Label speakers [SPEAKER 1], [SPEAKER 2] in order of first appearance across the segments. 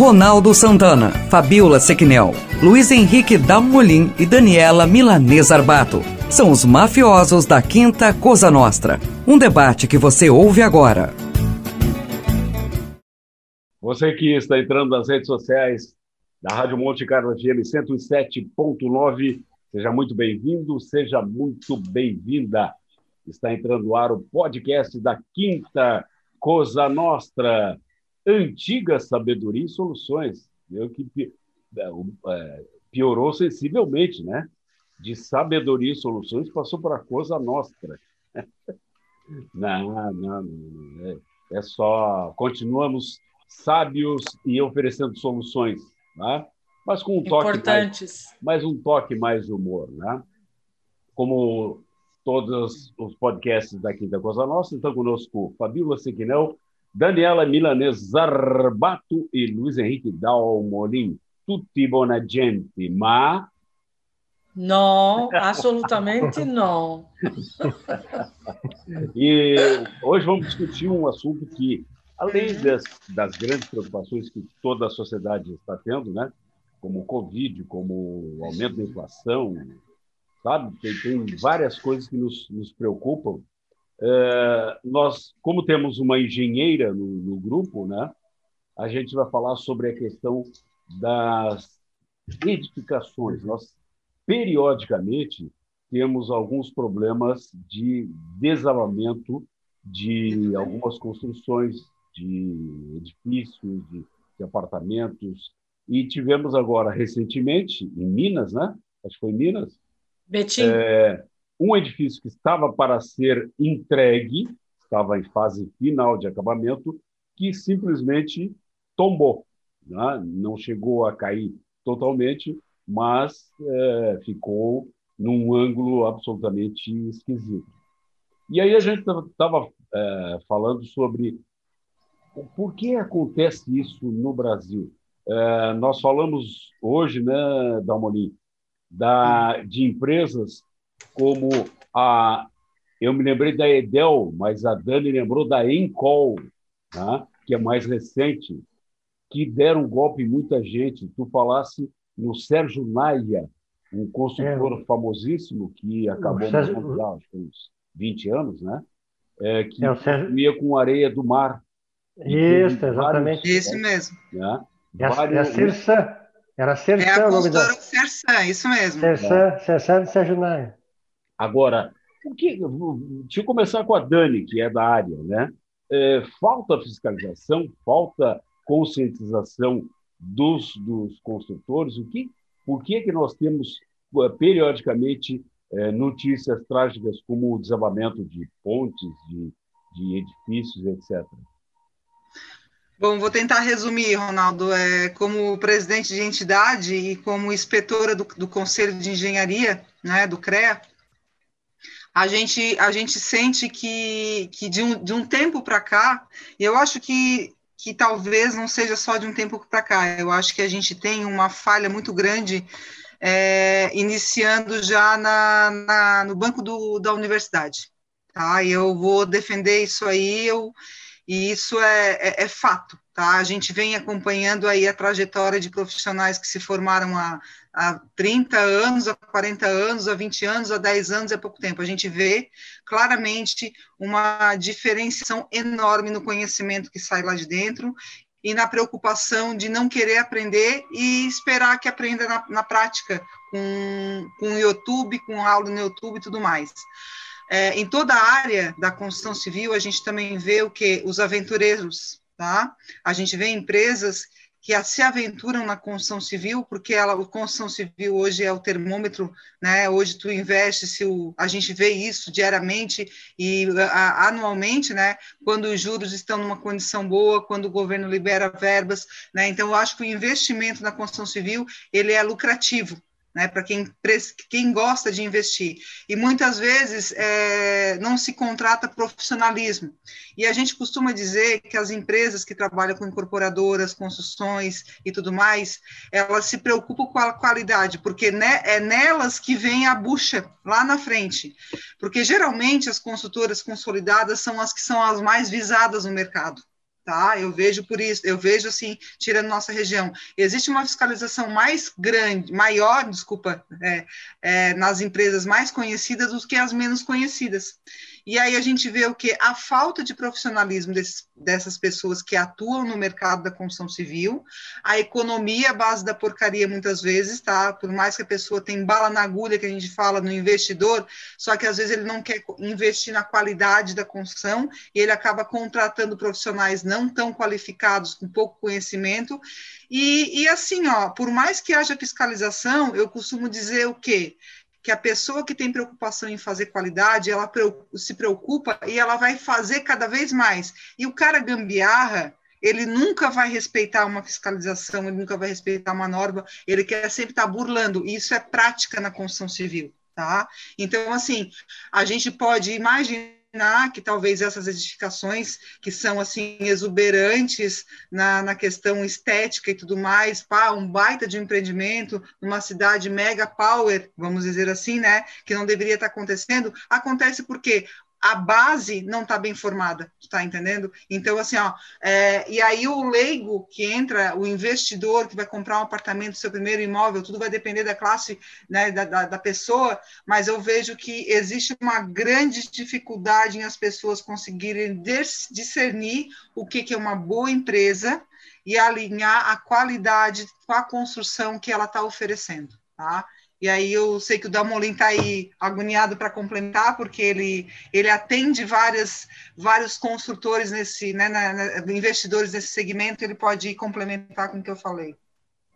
[SPEAKER 1] Ronaldo Santana, Fabiola Sequinel, Luiz Henrique Dalmolin e Daniela Milanês Arbato. São os mafiosos da Quinta Cosa Nostra. Um debate que você ouve agora.
[SPEAKER 2] Você que está entrando nas redes sociais da Rádio Monte Carlo FM 107.9, seja muito bem-vindo, seja muito bem-vinda. Está entrando no ar o podcast da Quinta Cosa Nostra antiga sabedoria e soluções. Eu que é, é, piorou sensivelmente, né? De sabedoria e soluções passou para coisa nostra. não, não, não é, é, só continuamos sábios e oferecendo soluções, né? Mas com um toque mais, mais um toque mais de humor, né? Como todos os podcasts da Quinta Coisa Nossa, estão conosco Fabíola Sequinel, Daniela Milanese Zarbato e Luiz Henrique Dalmolin. Tutti buona gente, ma...
[SPEAKER 3] Não, absolutamente não.
[SPEAKER 2] e hoje vamos discutir um assunto que, além das, das grandes preocupações que toda a sociedade está tendo, né? como o Covid, como o aumento da inflação, sabe? Tem, tem várias coisas que nos, nos preocupam é, nós, como temos uma engenheira no, no, grupo, né, a gente vai falar sobre a questão das edificações. Nós, periodicamente, temos alguns problemas de desabamento de algumas construções de edifícios, de, de apartamentos, e tivemos agora, recentemente, em Minas, né? Acho que foi em Minas.
[SPEAKER 3] Betim. É,
[SPEAKER 2] um edifício que estava para ser entregue, estava em fase final de acabamento, que simplesmente tombou. Né? Não chegou a cair totalmente, mas é, ficou num ângulo absolutamente esquisito. E aí a gente estava é, falando sobre por que acontece isso no Brasil. É, nós falamos hoje, né, Dalmolin, da, de empresas como a. Eu me lembrei da Edel, mas a Dani lembrou da Encol, né? que é mais recente, que deram um golpe em muita gente. Tu falasse no Sérgio Naia, um consultor é. famosíssimo que acabou Sérgio... há uns 20 anos, né? É, que é, Sérgio... ia com areia do mar.
[SPEAKER 4] Isso, exatamente.
[SPEAKER 3] Vários, isso mesmo.
[SPEAKER 4] Né? É, vários... é. Era Cirsan
[SPEAKER 3] é a o nome da... Cirsan, isso mesmo.
[SPEAKER 4] Cirsan, Cirsan de Sérgio Naia.
[SPEAKER 2] Agora, o que, deixa eu começar com a Dani, que é da área. Né? É, falta fiscalização, falta conscientização dos, dos construtores. O que, por que, que nós temos é, periodicamente é, notícias trágicas como o desabamento de pontes, de, de edifícios, etc.?
[SPEAKER 3] Bom, vou tentar resumir, Ronaldo. É, como presidente de entidade e como inspetora do, do Conselho de Engenharia, né, do CREA, a gente, a gente sente que, que de, um, de um tempo para cá, e eu acho que, que talvez não seja só de um tempo para cá, eu acho que a gente tem uma falha muito grande é, iniciando já na, na, no banco do, da universidade. Tá? Eu vou defender isso aí, eu, e isso é, é, é fato. Tá? A gente vem acompanhando aí a trajetória de profissionais que se formaram há há 30 anos, há 40 anos, há 20 anos, há 10 anos é pouco tempo. A gente vê claramente uma diferenciação enorme no conhecimento que sai lá de dentro e na preocupação de não querer aprender e esperar que aprenda na, na prática, com, com YouTube, com aula no YouTube e tudo mais. É, em toda a área da construção civil, a gente também vê o que? Os aventureiros, tá? A gente vê empresas que se aventuram na construção civil, porque ela, a construção civil hoje é o termômetro, né? Hoje tu investe, se o, a gente vê isso diariamente e a, anualmente, né? Quando os juros estão numa condição boa, quando o governo libera verbas, né? Então eu acho que o investimento na construção civil ele é lucrativo, né, para quem, quem gosta de investir. E muitas vezes é, não se contrata profissionalismo. E a gente costuma dizer que as empresas que trabalham com incorporadoras, construções e tudo mais, elas se preocupam com a qualidade, porque né, é nelas que vem a bucha lá na frente. Porque geralmente as construtoras consolidadas são as que são as mais visadas no mercado. Tá? Eu vejo por isso, eu vejo assim, tirando nossa região, existe uma fiscalização mais grande, maior, desculpa, é, é, nas empresas mais conhecidas do que as menos conhecidas. E aí a gente vê o que? A falta de profissionalismo desses, dessas pessoas que atuam no mercado da construção civil, a economia, a base da porcaria muitas vezes, tá? Por mais que a pessoa tenha bala na agulha, que a gente fala no investidor, só que às vezes ele não quer investir na qualidade da construção e ele acaba contratando profissionais não tão qualificados, com pouco conhecimento. E, e assim, ó, por mais que haja fiscalização, eu costumo dizer o quê? Que a pessoa que tem preocupação em fazer qualidade, ela se preocupa e ela vai fazer cada vez mais. E o cara gambiarra, ele nunca vai respeitar uma fiscalização, ele nunca vai respeitar uma norma, ele quer sempre estar burlando. E isso é prática na construção civil, tá? Então, assim, a gente pode imaginar imaginar que talvez essas edificações que são assim exuberantes na, na questão estética e tudo mais, pá, um baita de empreendimento numa cidade mega power, vamos dizer assim, né, que não deveria estar acontecendo, acontece porque a base não está bem formada, está entendendo? Então, assim, ó, é, e aí o leigo que entra, o investidor que vai comprar um apartamento, seu primeiro imóvel, tudo vai depender da classe, né, da, da, da pessoa, mas eu vejo que existe uma grande dificuldade em as pessoas conseguirem discernir o que, que é uma boa empresa e alinhar a qualidade com a construção que ela está oferecendo, tá? E aí eu sei que o Dalmolin está aí agoniado para complementar, porque ele, ele atende várias, vários construtores nesse, né, na, na, investidores nesse segmento, ele pode complementar com o que eu falei.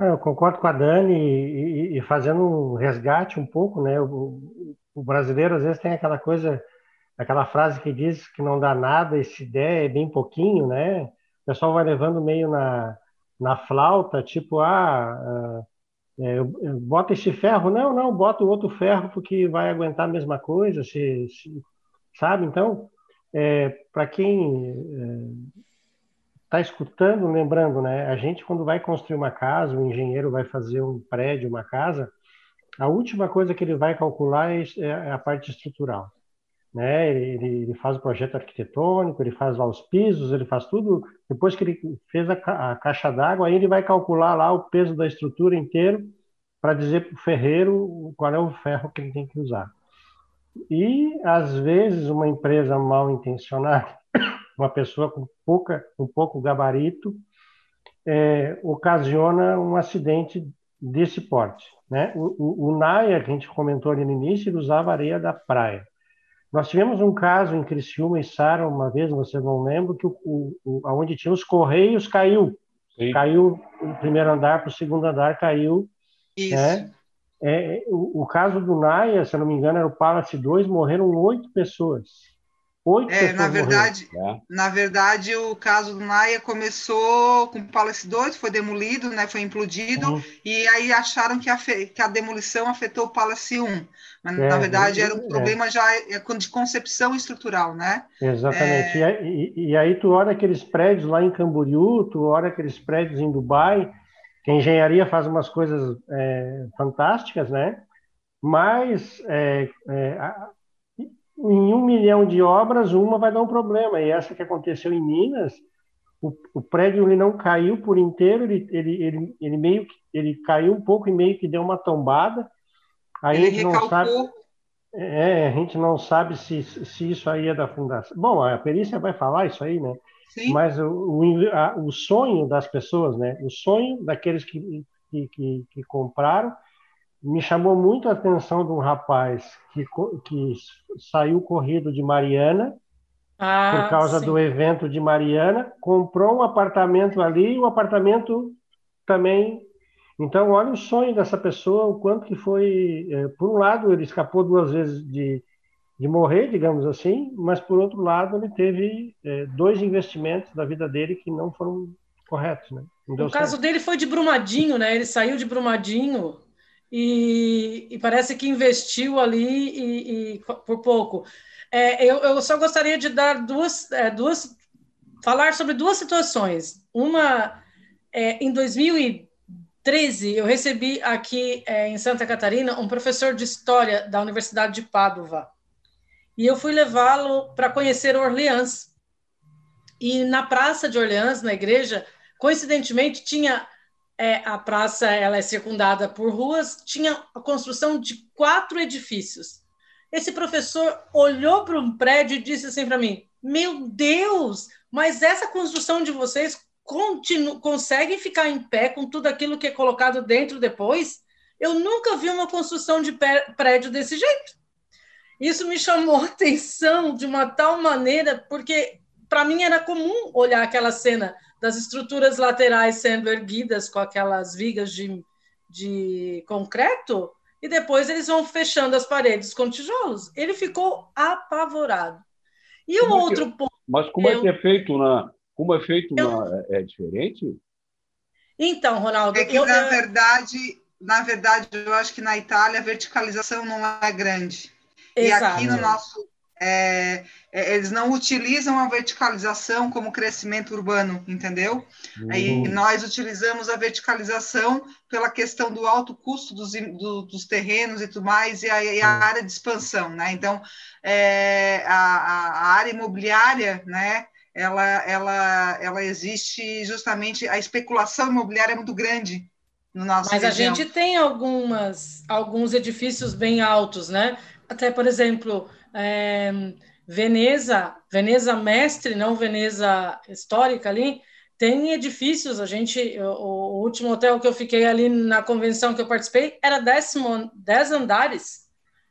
[SPEAKER 4] É, eu concordo com a Dani e, e, fazendo um resgate um pouco, né? O, o, brasileiro às vezes tem aquela coisa, aquela frase que diz que não dá nada e se der é bem pouquinho, né? O pessoal vai levando meio na, na flauta, tipo, ah, ah é, bota esse ferro, não, não, bota o outro ferro porque vai aguentar a mesma coisa, se, se sabe? Então, é, para quem está é, escutando, lembrando, né? A gente quando vai construir uma casa, o engenheiro vai fazer um prédio, uma casa, a última coisa que ele vai calcular é, é a parte estrutural né? Ele, ele, faz o projeto arquitetônico, ele faz lá os pisos, ele faz tudo. Depois que ele fez a, a caixa d'água, aí ele vai calcular lá o peso da estrutura inteiro para dizer para o ferreiro qual é o ferro que ele tem que usar. E às vezes uma empresa mal intencionada, uma pessoa com pouca, com pouco gabarito, é, ocasiona um acidente desse porte. Né? O, o, o Naya, que a gente comentou ali no início, ele usava areia da praia. Nós tivemos um caso em Criciúma e Sara, uma vez, você não lembra, que o, o, onde tinha os correios caiu. Sim. Caiu o primeiro andar para o segundo andar, caiu. Isso. Né? É, o, o, caso do Naia, se eu não me engano, era o Palace 2, morreram oito pessoas.
[SPEAKER 3] Oito é, na verdade, é. na verdade, o caso do Naia começou com o Palace 2, foi demolido, né, foi implodido, uhum. e aí acharam que a, que a demolição afetou o Palace 1. Mas, é, na verdade, era um é. problema já é, de concepção estrutural, né?
[SPEAKER 4] Exatamente. É... E, e, aí tu olha aqueles prédios lá em Camboriú, tu olha aqueles prédios em Dubai, que a engenharia faz umas coisas é, fantásticas, né? Mas é, em um milhão de obras, uma vai dar um problema. E essa que aconteceu em Minas, o, o prédio ele não caiu por inteiro, ele, ele, ele, ele meio que ele caiu um pouco e meio que deu uma tombada. Aí ele a gente não sabe. É, a gente não sabe se, se isso aí é da fundação. Bom, a perícia vai falar isso aí, né? Sim. Mas o, o, a, o sonho das pessoas, né? O sonho daqueles que, que, que, que compraram me chamou muito a atenção de um rapaz que, que saiu corrido de Mariana, ah, por causa sim. do evento de Mariana, comprou um apartamento ali e o apartamento também. Então, olha o sonho dessa pessoa, o quanto que foi. É, por um lado, ele escapou duas vezes de, de morrer, digamos assim, mas por outro lado, ele teve é, dois investimentos da vida dele que não foram corretos. Né?
[SPEAKER 5] o caso dele foi de Brumadinho, né? Ele saiu de Brumadinho e, e parece que investiu ali e, e por pouco. É, eu, eu, só gostaria de dar duas, é, duas, falar sobre duas situações. Uma, é, em 2013, eu recebi aqui é, em Santa Catarina um professor de história da Universidade de Pádua e eu fui levá-lo para conhecer Orleans. E na Praça de Orleans, na igreja, coincidentemente, tinha é, a praça ela é circundada por ruas, tinha a construção de quatro edifícios. Esse professor olhou para um prédio e disse assim para mim: Meu Deus, mas essa construção de vocês continu consegue ficar em pé com tudo aquilo que é colocado dentro depois? Eu nunca vi uma construção de prédio desse jeito. Isso me chamou a atenção de uma tal maneira, porque para mim era comum olhar aquela cena das estruturas laterais sendo erguidas com aquelas vigas de, de concreto e depois eles vão fechando as paredes com tijolos. Ele ficou apavorado. E o é outro
[SPEAKER 2] que,
[SPEAKER 5] ponto.
[SPEAKER 2] Mas como eu, é que é feito na. Como é feito eu, na. É, é diferente?
[SPEAKER 5] Então, Ronaldo.
[SPEAKER 3] É que, eu, na verdade, na verdade, eu acho que na Itália a verticalização não é grande. Exato. E aqui no nosso, é, é, eles não utilizam a verticalização como crescimento urbano, entendeu? Uhum. Aí nós utilizamos a verticalização pela questão do alto custo dos, do, dos terrenos e tudo mais, e a, e a área de expansão, né? Então, é, a, a, área imobiliária, né? Ela, ela, ela existe justamente, a especulação imobiliária é muito grande no nosso
[SPEAKER 5] Mas região. a gente tem algumas, alguns edifícios bem altos, né? Até, por exemplo, é, Veneza, Veneza Mestre, não Veneza Histórica ali, tem edifícios, a gente, o, o, último hotel que eu fiquei ali na convenção que eu participei era décimo, dez andares,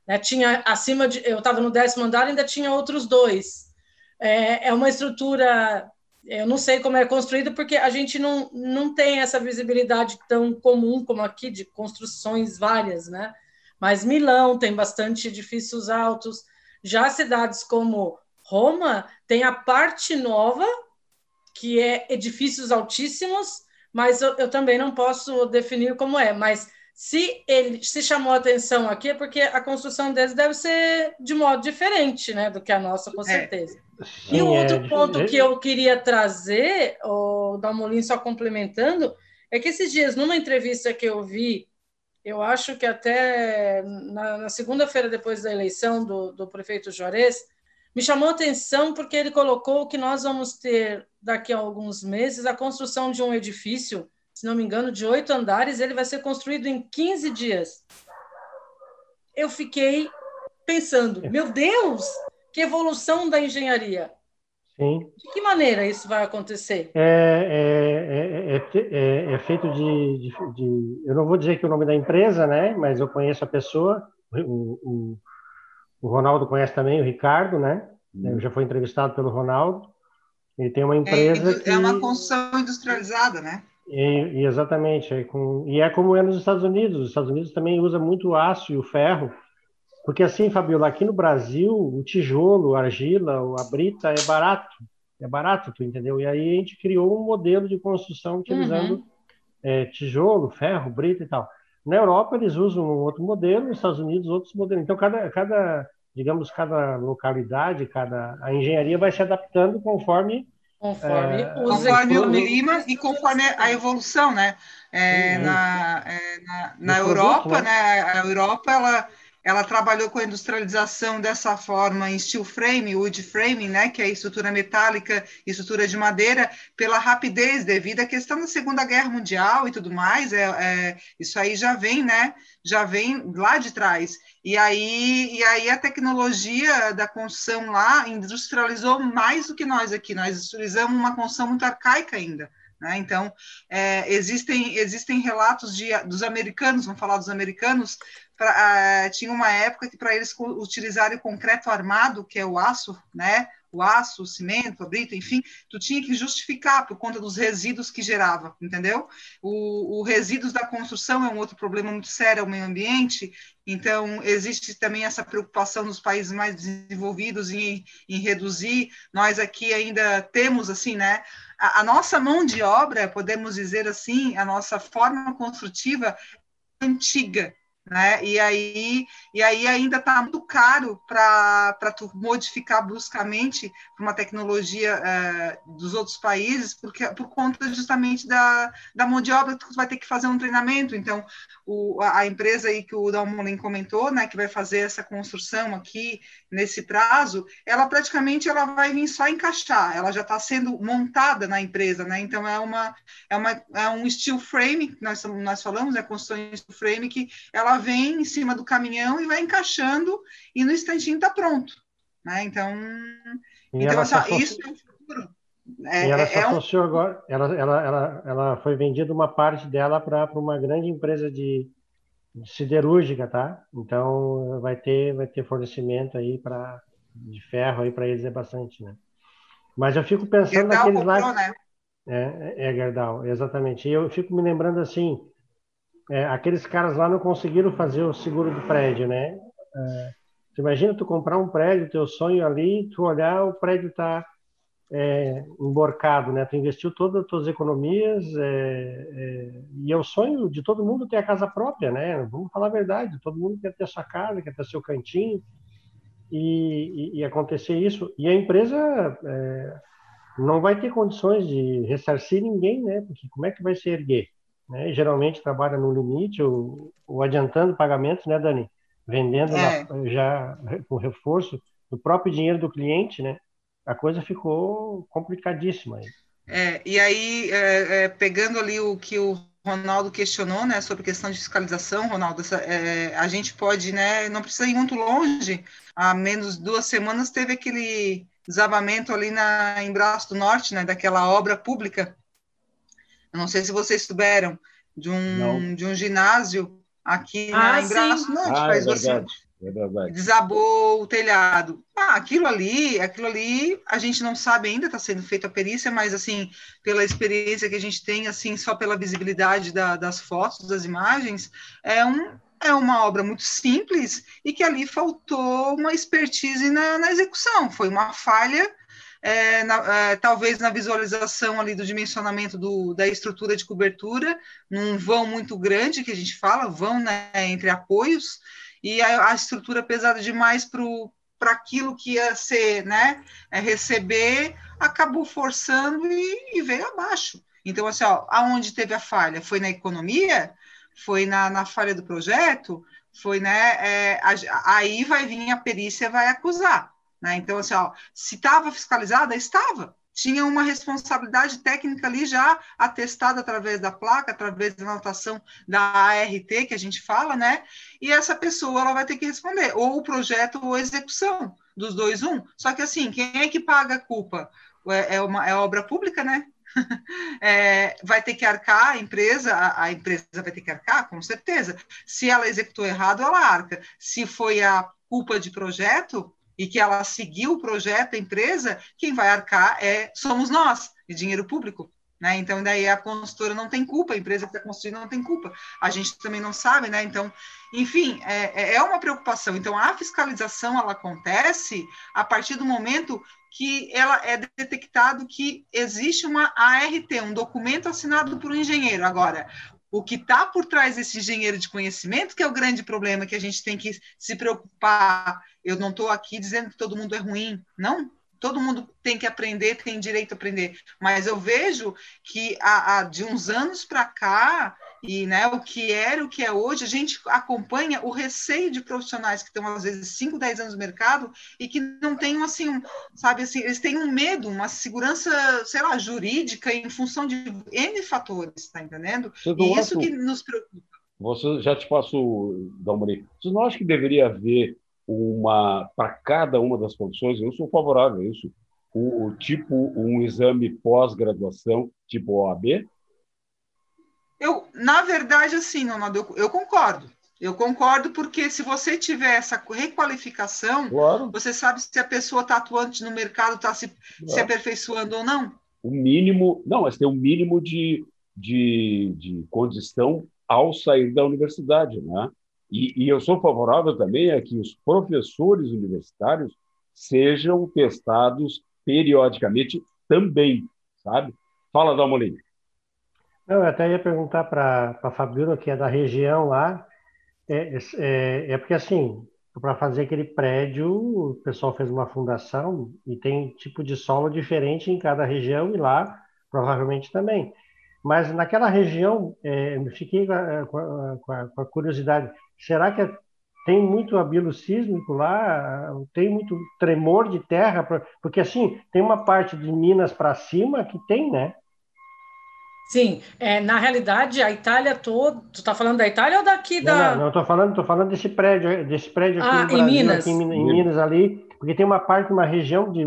[SPEAKER 5] né? tinha acima de, eu estava no décimo andar, ainda tinha outros dois. É, é uma estrutura, eu não sei como é construída, porque a gente não, não tem essa visibilidade tão comum como aqui, de construções várias, né? Mas Milão tem bastante edifícios altos, já cidades como Roma tem a parte nova, que é edifícios altíssimos, mas eu, eu, também não posso definir como é. Mas se ele se chamou a atenção aqui é porque a construção deles deve ser de modo diferente, né, do que a nossa, com é. certeza. É. Sim, e o outro é, ponto que eu queria trazer, o Dalmolin só complementando, é que esses dias, numa entrevista que eu vi eu acho que até na, na segunda-feira depois da eleição do, do prefeito Juarez, me chamou a atenção porque ele colocou que nós vamos ter daqui a alguns meses a construção de um edifício, se não me engano, de oito andares, ele vai ser construído em 15 dias. Eu fiquei pensando, meu Deus, que evolução da engenharia!
[SPEAKER 4] Sim.
[SPEAKER 5] De que maneira isso vai acontecer?
[SPEAKER 4] É, é, é, é feito de, de, de, Eu não vou dizer que o nome da empresa, né? Mas eu conheço a pessoa. O, o, o Ronaldo conhece também, o Ricardo, né? Hum. Eu já fui entrevistado pelo Ronaldo. Ele tem uma empresa
[SPEAKER 3] é,
[SPEAKER 4] que...
[SPEAKER 3] É uma construção industrializada, né?
[SPEAKER 4] E, e exatamente. É com, e é como é nos Estados Unidos. Os Estados Unidos também usa muito o aço e o ferro porque assim, Fabiola, aqui no Brasil, o tijolo, a argila, a brita é barato. É barato, tu entendeu? E aí a gente criou um modelo de construção utilizando uhum. é, tijolo, ferro, brita e tal. Na Europa eles usam um outro modelo, nos Estados Unidos outros modelos. Então cada, cada digamos, cada localidade, cada a engenharia vai se adaptando conforme
[SPEAKER 3] conforme, é, conforme o clima e conforme a evolução, né? É, na, é, na, na Europa, produto, né? né? A Europa ela ela trabalhou com a industrialização dessa forma em steel frame, wood frame, né, que é estrutura metálica estrutura de madeira, pela rapidez devido à questão da Segunda Guerra Mundial e tudo mais. É, é, isso aí já vem, né, já vem lá de trás. E aí, e aí a tecnologia da construção lá industrializou mais do que nós aqui. Nós industrializamos uma construção muito arcaica ainda. Né? Então, é, existem, existem relatos de, dos americanos, vamos falar dos americanos, pra, uh, tinha uma época que para eles utilizarem o concreto armado, que é o aço, né? O aço, o cimento, a brita, enfim, tu tinha que justificar por conta dos resíduos que gerava, entendeu? O, o resíduos da construção é um outro problema muito sério ao meio ambiente, então existe também essa preocupação nos países mais desenvolvidos em, em reduzir. Nós aqui ainda temos, assim, né? A, nossa mão de obra, podemos dizer assim, a nossa forma construtiva antiga, né? E aí, e aí ainda está muito caro para tu modificar bruscamente uma tecnologia é, dos outros países, porque por conta justamente da, da mão de obra tu vai ter que fazer um treinamento. Então, o, a empresa aí que o Dalmolin comentou, né, que vai fazer essa construção aqui nesse prazo, ela praticamente ela vai vir só encaixar, ela já está sendo montada na empresa, né? Então é uma é uma é um steel frame que nós nós falamos, é a construção steel frame que ela vem em cima do caminhão e vai encaixando e no instantinho está pronto. Né? Então, então essa, isso é o futuro.
[SPEAKER 4] É, e ela se é associou um... agora, ela, ela, ela, ela foi vendida uma parte dela para uma grande empresa de, de, siderúrgica, tá? Então vai ter vai ter fornecimento aí para de ferro aí para eles é bastante, né? Mas eu fico pensando Gerdau naqueles comprou, lá. Né? É, é, é Gerdau, exatamente. E eu fico me lembrando assim, é, aqueles caras lá não conseguiram fazer o seguro do prédio, né? É, imagina tu comprar um prédio, teu sonho ali, tu olhar, o prédio está é, emborcado, né? Tu investiu todas as tuas economias é, é, e é o sonho de todo mundo ter a casa própria, né? Vamos falar a verdade, todo mundo quer ter sua casa, quer ter seu cantinho e, e, e acontecer isso. E a empresa é, não vai ter condições de ressarcir ninguém, né? Porque como é que vai se erguer? Né? geralmente trabalha no limite ou, ou adiantando pagamentos, né, Dani? Vendendo é. na, já com reforço do próprio dinheiro do cliente, né? A coisa ficou complicadíssima.
[SPEAKER 3] É, e aí, é, é, pegando ali o que o Ronaldo questionou, né, sobre questão de fiscalização, Ronaldo, essa, é, a gente pode, né, não precisa ir muito longe, há menos duas semanas teve aquele desabamento ali na, em Braço do Norte, né, daquela obra pública eu não sei se vocês souberam de um, de um ginásio aqui ah, em Braço Norte, ah, faz é verdade, é verdade. desabou o telhado. Ah, aquilo ali, aquilo ali, a gente não sabe ainda, está sendo feita a perícia, mas assim, pela experiência que a gente tem, assim, só pela visibilidade da, das fotos, das imagens, é um, é uma obra muito simples e que ali faltou uma expertise na, na execução, foi uma falha é, na, é, talvez na visualização ali do dimensionamento do, da estrutura de cobertura, num vão muito grande que a gente fala, vão né, entre apoios, e a, a estrutura pesada demais para aquilo que ia ser, né, é receber, acabou forçando e, e, veio abaixo. Então, assim, ó, aonde teve a falha? Foi na economia? Foi na, na falha do projeto? Foi, né, é, aí vai vir a perícia vai acusar. Né? Então, assim, ó, se estava fiscalizada, estava. Tinha uma responsabilidade técnica ali já atestada através da placa, através da anotação da ART, que a gente fala, né? E essa pessoa ela vai ter que responder, ou o projeto ou a execução, dos dois, um. Só que assim, quem é que paga a culpa? É, é uma é obra pública, né? É, vai ter que arcar a empresa, a, a, empresa vai ter que arcar, com certeza. Se ela executou errado, ela arca. Se foi a culpa de projeto, e que ela seguiu o projeto, a empresa, quem vai arcar é somos nós, de dinheiro público. Né? Então, daí a consultora não tem culpa, a empresa que está construindo não tem culpa. A gente também não sabe, né? Então, enfim, é, é, é uma preocupação. Então, a fiscalização ela acontece a partir do momento que ela é detectado que existe uma ART, um documento assinado por um engenheiro. Agora, o que está por trás desse engenheiro de conhecimento, que é o grande problema que a gente tem que se preocupar. Eu não estou aqui dizendo que todo mundo é ruim, não. Todo mundo tem que aprender, tem direito a aprender. Mas eu vejo que há, há de uns anos para cá, e né, o que era, o que é hoje, a gente acompanha o receio de profissionais que estão, às vezes, 5, 10 anos no mercado e que não têm, assim, um, sabe, assim, eles têm um medo, uma segurança, sei lá, jurídica em função de N fatores, tá entendendo? e isso que nos preocupa.
[SPEAKER 2] Você já te passo, Dalmari, você não acha que deveria haver uma, para cada uma das condições, eu sou favorável a isso, o, o tipo, um exame pós-graduação, tipo OAB?
[SPEAKER 3] Eu, na verdade, assim, Ronaldo, eu, eu concordo. Eu concordo porque se você tiver essa requalificação, claro. você sabe se a pessoa está atuante no mercado, está se, claro. se aperfeiçoando ou não.
[SPEAKER 2] O mínimo, não, mas tem um mínimo de, de, de condição ao sair da universidade, né? E, e, eu sou favorável também a que os professores universitários sejam testados periodicamente também, sabe? Fala, Dalmolin.
[SPEAKER 4] Não, eu até ia perguntar para a Fabiola, que é da região lá, É, é, é porque assim, para fazer aquele prédio, o pessoal fez uma fundação e tem tipo de solo diferente em cada região e lá provavelmente também. Mas naquela região, é, fiquei com a, com, a, com a, curiosidade: será que tem muito abilo sísmico lá? Tem muito tremor de terra? Porque assim, tem uma parte de Minas para cima que tem, né?
[SPEAKER 5] Sim, é, na realidade, a Itália toda. Tu está falando da Itália ou daqui da.
[SPEAKER 4] Não, não, estou falando, tô falando desse prédio, desse prédio aqui
[SPEAKER 5] ah, Brasil, em Minas.
[SPEAKER 4] Aqui em, em Minas ali, porque tem uma parte, uma região de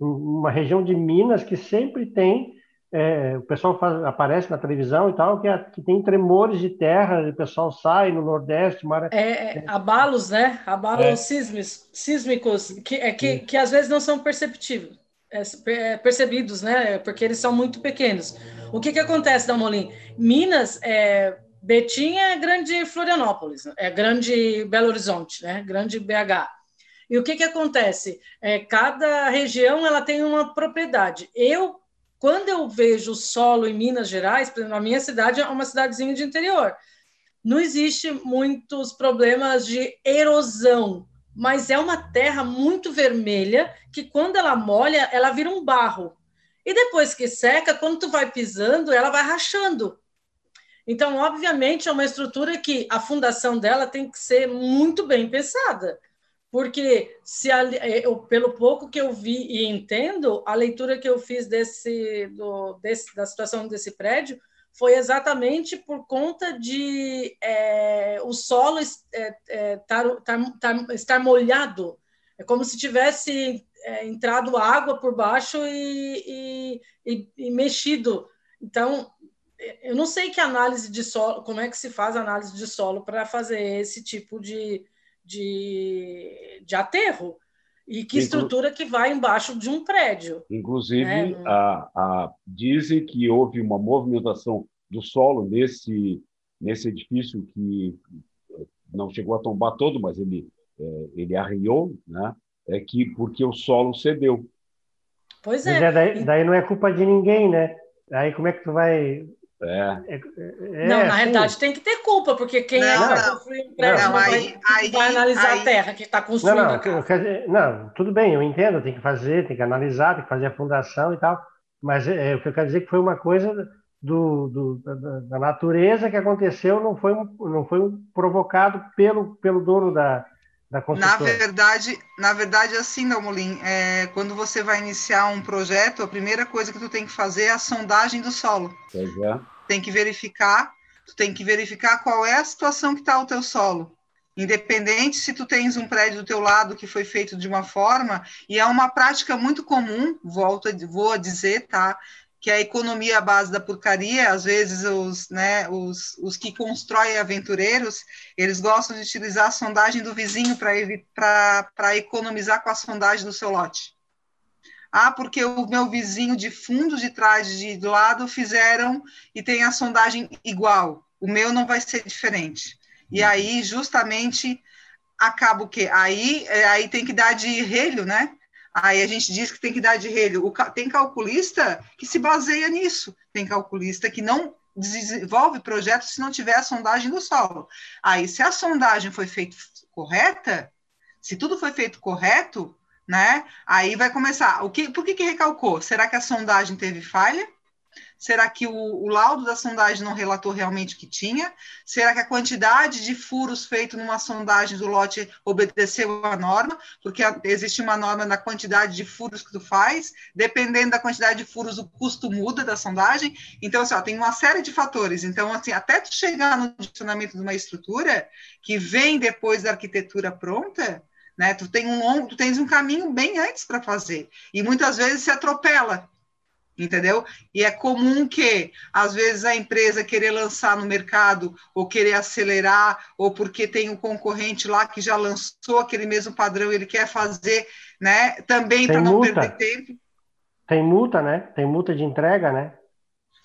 [SPEAKER 4] uma região de Minas que sempre tem. É, o pessoal faz, aparece na televisão e tal, que, é, que, tem tremores de terra, o pessoal sai no Nordeste. Mar...
[SPEAKER 5] É, é, abalos, né? Abalos é. sísmicos, sísmicos que, é, que, que às vezes não são perceptíveis. É, é, percebidos, né? Porque eles são muito pequenos. O que, que acontece, Dalmolin? Minas, é, Betim é grande Florianópolis, é grande Belo Horizonte, né? Grande BH. E o que, que acontece? É, cada região ela tem uma propriedade. Eu, quando eu vejo o solo em Minas Gerais, por exemplo, a minha cidade é uma cidadezinha de interior, não existe muitos problemas de erosão, mas é uma terra muito vermelha que quando ela molha, ela vira um barro. E depois que seca, quando tu vai pisando, ela vai rachando. Então, obviamente, é uma estrutura que a fundação dela tem que ser muito bem pensada. Porque se a, é, eu, pelo pouco que eu vi e entendo, a leitura que eu fiz desse, do, desse, da situação desse prédio foi exatamente por conta de é, o solo é, é, tar, tar, tar, estar molhado. É como se tivesse entrado água por baixo e, e, e, e, mexido. Então, eu não sei que análise de solo, como é que se faz análise de solo para fazer esse tipo de, de, de aterro. E que estrutura que vai embaixo de um prédio.
[SPEAKER 2] Inclusive, né? a, a, dizem que houve uma movimentação do solo nesse, nesse edifício que não chegou a tombar todo, mas ele, é, ele arriou, né? é que porque o solo cedeu.
[SPEAKER 5] Pois é. é
[SPEAKER 4] daí, daí, não é culpa de ninguém, né? Aí como é que tu vai
[SPEAKER 2] é.
[SPEAKER 5] é. É, não, na assim. realidade tem que ter culpa, porque quem não, é que vai construir um prédio não, vai, aí, vai, analisar aí, a terra que está construindo.
[SPEAKER 4] Não, não, não, tudo bem, eu entendo, tem que fazer, tem que analisar, tem que fazer a fundação e tal, mas é, o que eu quero dizer é que foi uma coisa do, do da, da, natureza que aconteceu, não foi, não foi provocado pelo, pelo dono da, da construtora.
[SPEAKER 3] Na verdade, na verdade assim, Dalmolin, é, quando você vai iniciar um projeto, a primeira coisa que tu tem que fazer é a sondagem do solo.
[SPEAKER 2] É.
[SPEAKER 3] Tem que verificar, tu tem que verificar qual é a situação que está o teu solo. Independente se tu tens um prédio do teu lado que foi feito de uma forma, e é uma prática muito comum, volto vou a dizer, tá? Que a economia à base da porcaria, às vezes os, né, os, os que constroem aventureiros, eles gostam de utilizar a sondagem do vizinho para economizar com a sondagem do seu lote. Ah, porque o meu vizinho de fundo, de trás, de do lado, fizeram e tem a sondagem igual. O meu não vai ser diferente. E aí, justamente, acaba o quê? Aí, é, aí tem que dar de relho, né? Aí a gente diz que tem que dar de relho. tem calculista que se baseia nisso. Tem calculista que não desenvolve projetos se não tiver a sondagem do solo. Aí, se a sondagem foi feita correta, se tudo foi feito correto, né? Aí vai começar. O que, por que, que recalcou? Será que a sondagem teve falha? Será que o, o, laudo da sondagem não relatou realmente o que tinha? Será que a quantidade de furos feito numa sondagem do lote obedeceu à norma? Porque existe uma norma na quantidade de furos que tu faz, dependendo da quantidade de furos, o custo muda da sondagem. Então, assim, ó, tem uma série de fatores. Então, assim, até tu chegar no funcionamento de uma estrutura que vem depois da arquitetura pronta, né? Tu tem um longo, tu tens um caminho bem antes para fazer. E muitas vezes se atropela entendeu? E é comum que, às vezes, a empresa querer lançar no mercado, ou querer acelerar, ou porque tem um concorrente lá que já lançou aquele mesmo padrão, ele quer fazer, né? Também para não perder tempo.
[SPEAKER 4] Tem multa, né? Tem multa de entrega, né?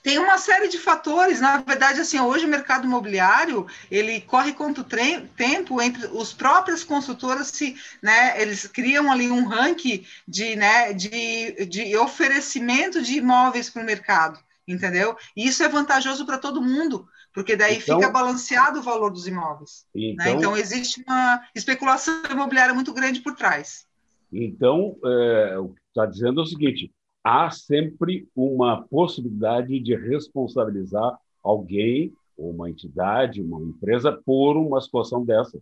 [SPEAKER 3] Tem uma série de fatores. Na verdade, assim, hoje o mercado imobiliário ele corre quanto tempo entre os próprios construtoras se, né, eles criam ali um ranking de, né, de, de oferecimento de imóveis para o mercado. entendeu? E isso é vantajoso para todo mundo, porque daí então, fica balanceado o valor dos imóveis. Né? Então, né? então existe uma especulação imobiliária muito grande por trás.
[SPEAKER 2] Então, é, o que está dizendo é o seguinte: há sempre uma possibilidade de responsabilizar alguém, ou uma entidade, uma empresa, por uma situação dessa.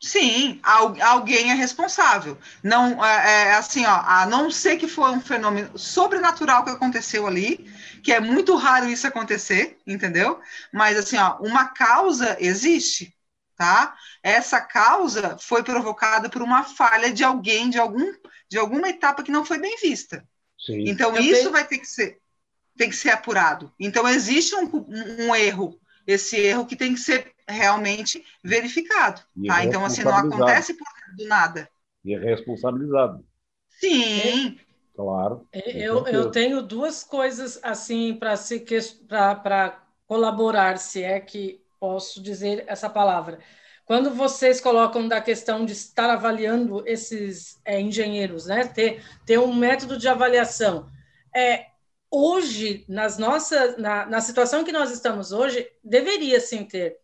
[SPEAKER 3] Sim, alguém é responsável. Não é, é, assim, ó, a não ser que foi um fenômeno sobrenatural que aconteceu ali, que é muito raro isso acontecer, entendeu? Mas assim, ó, uma causa existe, tá? Essa causa foi provocada por uma falha de alguém, de algum, de alguma etapa que não foi bem vista. Sim. Então isso vai ter que ser, tem que ser apurado. Então existe um, um erro, esse erro que tem que ser realmente verificado. Tá? Então, assim, não acontece por do nada.
[SPEAKER 2] E é responsabilizado.
[SPEAKER 3] Sim.
[SPEAKER 2] Claro.
[SPEAKER 5] Eu, eu tenho duas coisas assim para se para colaborar, se é que posso dizer essa palavra. Quando vocês colocam da questão de estar avaliando esses é, engenheiros, né, ter, ter um método de avaliação, é, hoje nas nossas na, na situação que nós estamos hoje deveria sim ter.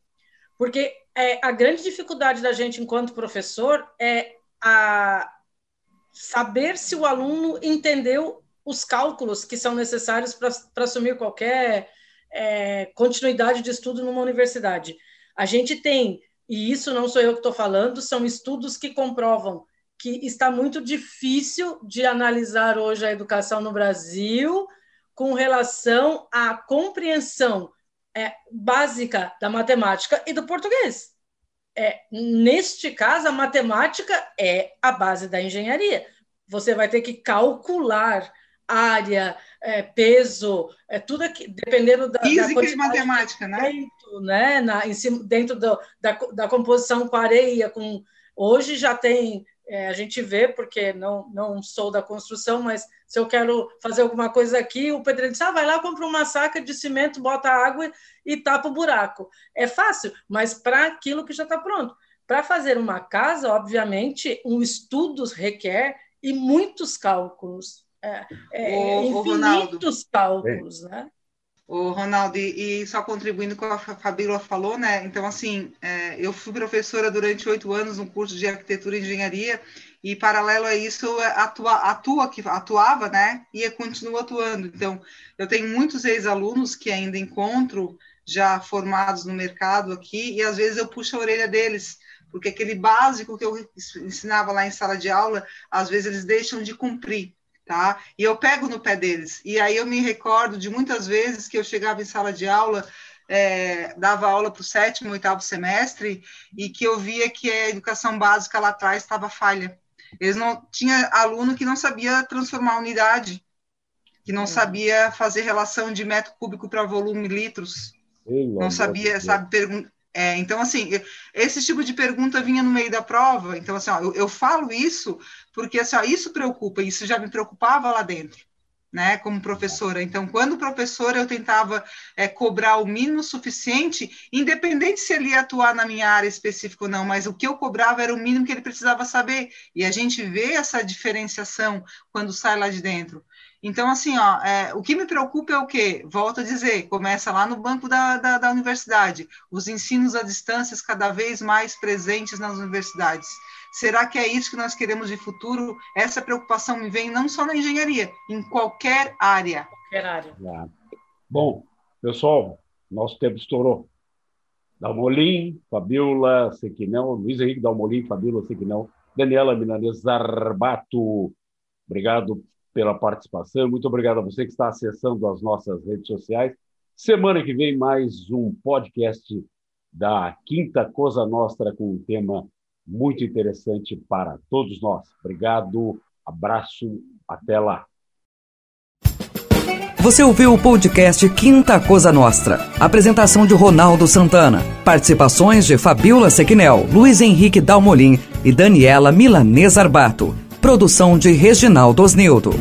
[SPEAKER 5] Porque é, a grande dificuldade da gente, enquanto professor, é a saber se o aluno entendeu os cálculos que são necessários para assumir qualquer é, continuidade de estudo numa universidade. A gente tem, e isso não sou eu que estou falando, são estudos que comprovam que está muito difícil de analisar hoje a educação no Brasil com relação à compreensão é, básica da matemática e do português. É, neste caso, a matemática é a base da engenharia. Você vai ter que calcular área, é, peso, é tudo aqui, dependendo da,
[SPEAKER 3] Física da e matemática, né?
[SPEAKER 5] Dentro, né? Na, em cima, dentro do, da, da composição com areia, com hoje já tem é, a gente vê, porque não, não sou da construção, mas se eu quero fazer alguma coisa aqui, o pedreiro diz: ah, vai lá, compra uma saca de cimento, bota água e tapa o buraco. É fácil, mas para aquilo que já está pronto. Para fazer uma casa, obviamente, um estudo requer e muitos cálculos. É, é, infinitos cálculos, né?
[SPEAKER 3] O Ronaldo, e só contribuindo com o que a Fabíola falou, né? Então, assim, é, eu fui professora durante oito anos no curso de arquitetura e engenharia, e paralelo a isso, atua, atua que atuava, né? E continua atuando. Então, eu tenho muitos ex-alunos que ainda encontro já formados no mercado aqui, e às vezes eu puxo a orelha deles, porque aquele básico que eu ensinava lá em sala de aula, às vezes eles deixam de cumprir tá? E eu pego no pé deles. E aí eu me recordo de muitas vezes que eu chegava em sala de aula, é, dava aula para o sétimo, oitavo semestre, e que eu via que a educação básica lá atrás estava falha. Eles não tinha aluno que não sabia transformar unidade, que não hum. sabia fazer relação de metro cúbico para volume litros, não sabia, sabe, perguntar é, então, assim, esse tipo de pergunta vinha no meio da prova. Então, assim, ó, eu, eu, falo isso porque assim, ó, isso preocupa, isso já me preocupava lá dentro, né, como professora. Então, quando professora, eu tentava é, cobrar o mínimo suficiente, independente se ele ia atuar na minha área específica ou não, mas o que eu cobrava era o mínimo que ele precisava saber. E a gente vê essa diferenciação quando sai lá de dentro. Então, assim, ó, é, o que me preocupa é o quê? Volto a dizer, começa lá no banco da, da, da universidade, os ensinos à distância cada vez mais presentes nas universidades. Será que é isso que nós queremos de futuro? Essa preocupação me vem não só na engenharia, em qualquer área.
[SPEAKER 5] Qualquer área.
[SPEAKER 2] Bom, pessoal, nosso tempo estourou. Dalmolin, Fabiola Sequinel, Luiz Henrique Dalmolin, Fabiola Sequinel, Daniela Milanês Zarbato. Obrigado pela participação. Muito obrigado a você que está acessando as nossas redes sociais. Semana que vem, mais um podcast da Quinta Cosa Nostra com um tema muito interessante para todos nós. Obrigado, abraço, até lá.
[SPEAKER 1] Você ouviu o podcast Quinta Cosa Nostra. Apresentação de Ronaldo Santana. Participações de Fabiola Sequinel, Luiz Henrique Dalmolin e Daniela Milanês Arbato. Produção de Reginaldo Osnildo.